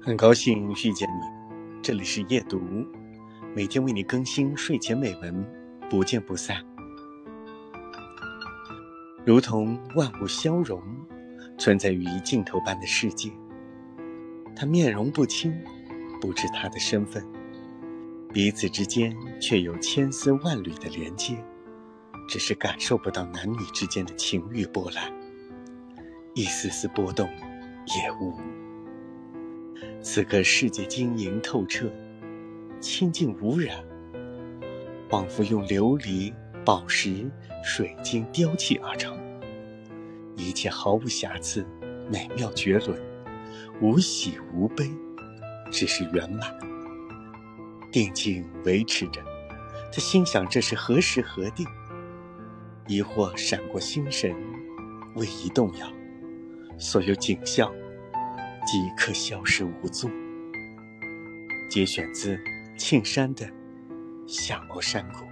很高兴遇见你，这里是夜读，每天为你更新睡前美文，不见不散。如同万物消融，存在于镜头般的世界，他面容不清，不知他的身份，彼此之间却有千丝万缕的连接，只是感受不到男女之间的情欲波澜，一丝丝波动也无。此刻世界晶莹透彻，清净无染，仿佛用琉璃、宝石、水晶雕砌而成，一切毫无瑕疵，美妙绝伦，无喜无悲，只是圆满。定静维持着，他心想这是何时何地？疑惑闪过心神，未移动摇，所有景象。即刻消失无踪。节选自庆山的《夏末山谷》。